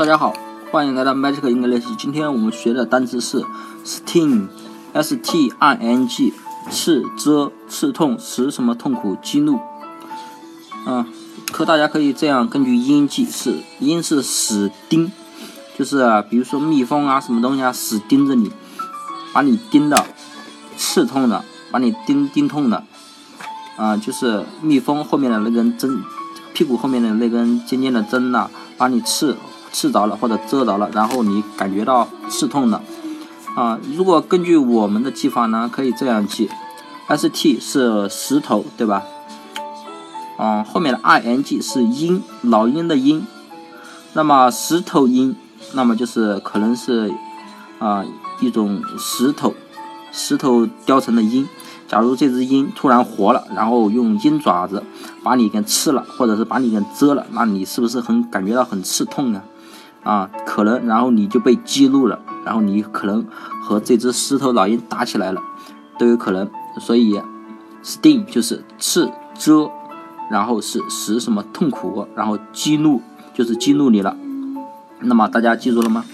大家好，欢迎来到 Magic English。今天我们学的单词是 sting，s-t-i-n-g，刺、蛰、刺痛，使什么痛苦、激怒。嗯，可大家可以这样根据音记是，音是死叮，就是，比如说蜜蜂啊，什么东西啊，死盯着你，把你盯的刺痛的，把你盯盯痛的，啊，就是蜜蜂后面的那根针，屁股后面的那根尖尖的针呐，把你刺。刺着了或者蛰着了，然后你感觉到刺痛了啊！如果根据我们的记法呢，可以这样记：S T 是石头，对吧？啊，后面的 I N G 是鹰，老鹰的鹰。那么石头鹰，那么就是可能是啊一种石头，石头雕成的鹰。假如这只鹰突然活了，然后用鹰爪子把你给刺了，或者是把你给蛰了，那你是不是很感觉到很刺痛呢？啊，啊可能，然后你就被激怒了，然后你可能和这只狮头老鹰打起来了，都有可能。所以，sting 就是刺、蛰，然后是使什么痛苦，然后激怒就是激怒你了。那么大家记住了吗？